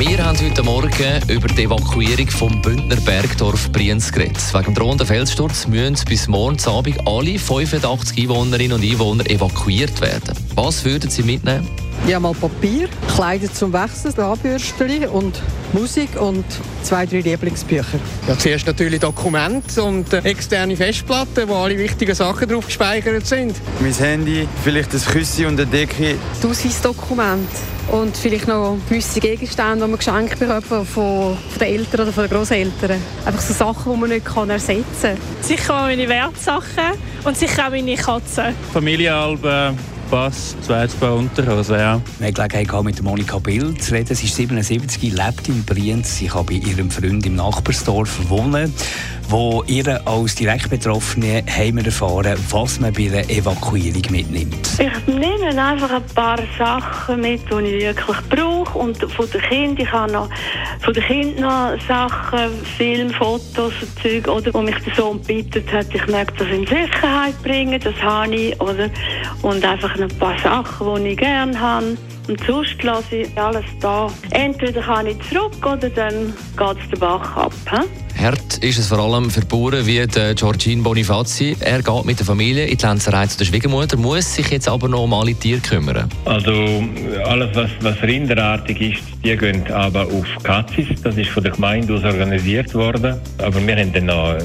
wir haben heute Morgen über die Evakuierung vom Bündner Bergdorf Brienz geredet. Wegen dem drohenden Felssturz müssen bis morgen Abend alle 85 Einwohnerinnen und Einwohner evakuiert werden. Was würden Sie mitnehmen? Ja, mal Papier, Kleider zum Wechseln, Zahnbürstchen und Musik und zwei, drei Lieblingsbücher. Ja, zuerst natürlich Dokumente und äh, externe Festplatten, wo alle wichtigen Sachen drauf gespeichert sind. Mein Handy, vielleicht ein Küssi und eine Decke. Das Ausweisdokument und vielleicht noch gewisse Gegenstände, die man geschenkt bekommt von, von den Eltern oder von den Großeltern. Einfach so Sachen, die man nicht kann ersetzen kann. Sicher auch meine Wertsachen und sicher auch meine Katzen. Familienalben Pass, zweites Paar Unterhose, ja. Wir hatten Gelegenheit mit Monika Bild zu reden. Sie ist 77, lebt in Brienz. Sie kann bei ihrem Freund im Nachbarsdorf wohnen wo ihr als Direktbetroffene haben wir erfahren, was man bei einer Evakuierung mitnimmt. Ich nehme einfach ein paar Sachen mit, die ich wirklich brauche und von den Kindern, ich habe noch von den Kindern noch Sachen, Film, Fotos und Zeug, oder, wo mich der Sohn bittet hat, ich möchte das in Sicherheit bringen, das habe ich, oder, und einfach ein paar Sachen, die ich gerne habe. Und sonst lasse ich alles da. Entweder kann ich zurück oder dann geht es den Bach ab. He? Ist es vor allem für Bauern wie Giorgine Bonifazi. Er geht mit der Familie in die Lenzerei zu der Schwiegermutter, muss sich jetzt aber noch um alle Tiere kümmern. Also alles, was, was rinderartig ist, die gehen aber auf Katzis. Das ist von der Gemeinde aus organisiert worden. Aber wir haben dann noch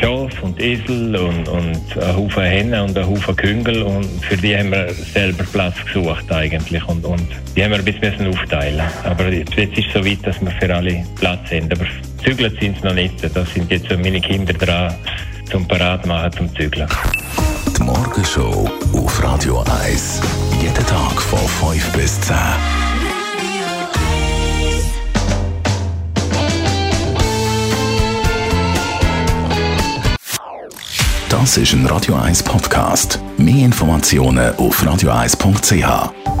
Schaf und Esel und, und einen Haufen Hennen und einen Haufen Küngel und für die haben wir selber Platz gesucht eigentlich und, und die haben wir ein bisschen aufteilen. Aber jetzt ist es so weit, dass wir für alle Platz haben. Aber Zügelt sind sie noch nicht. Da sind jetzt meine Kinder dran, zum Parat machen, zum Zügeln. Die Morgenshow auf Radio 1. Jeden Tag von 5 bis 10. Das ist ein Radio 1 Podcast. Mehr Informationen auf radio1.ch.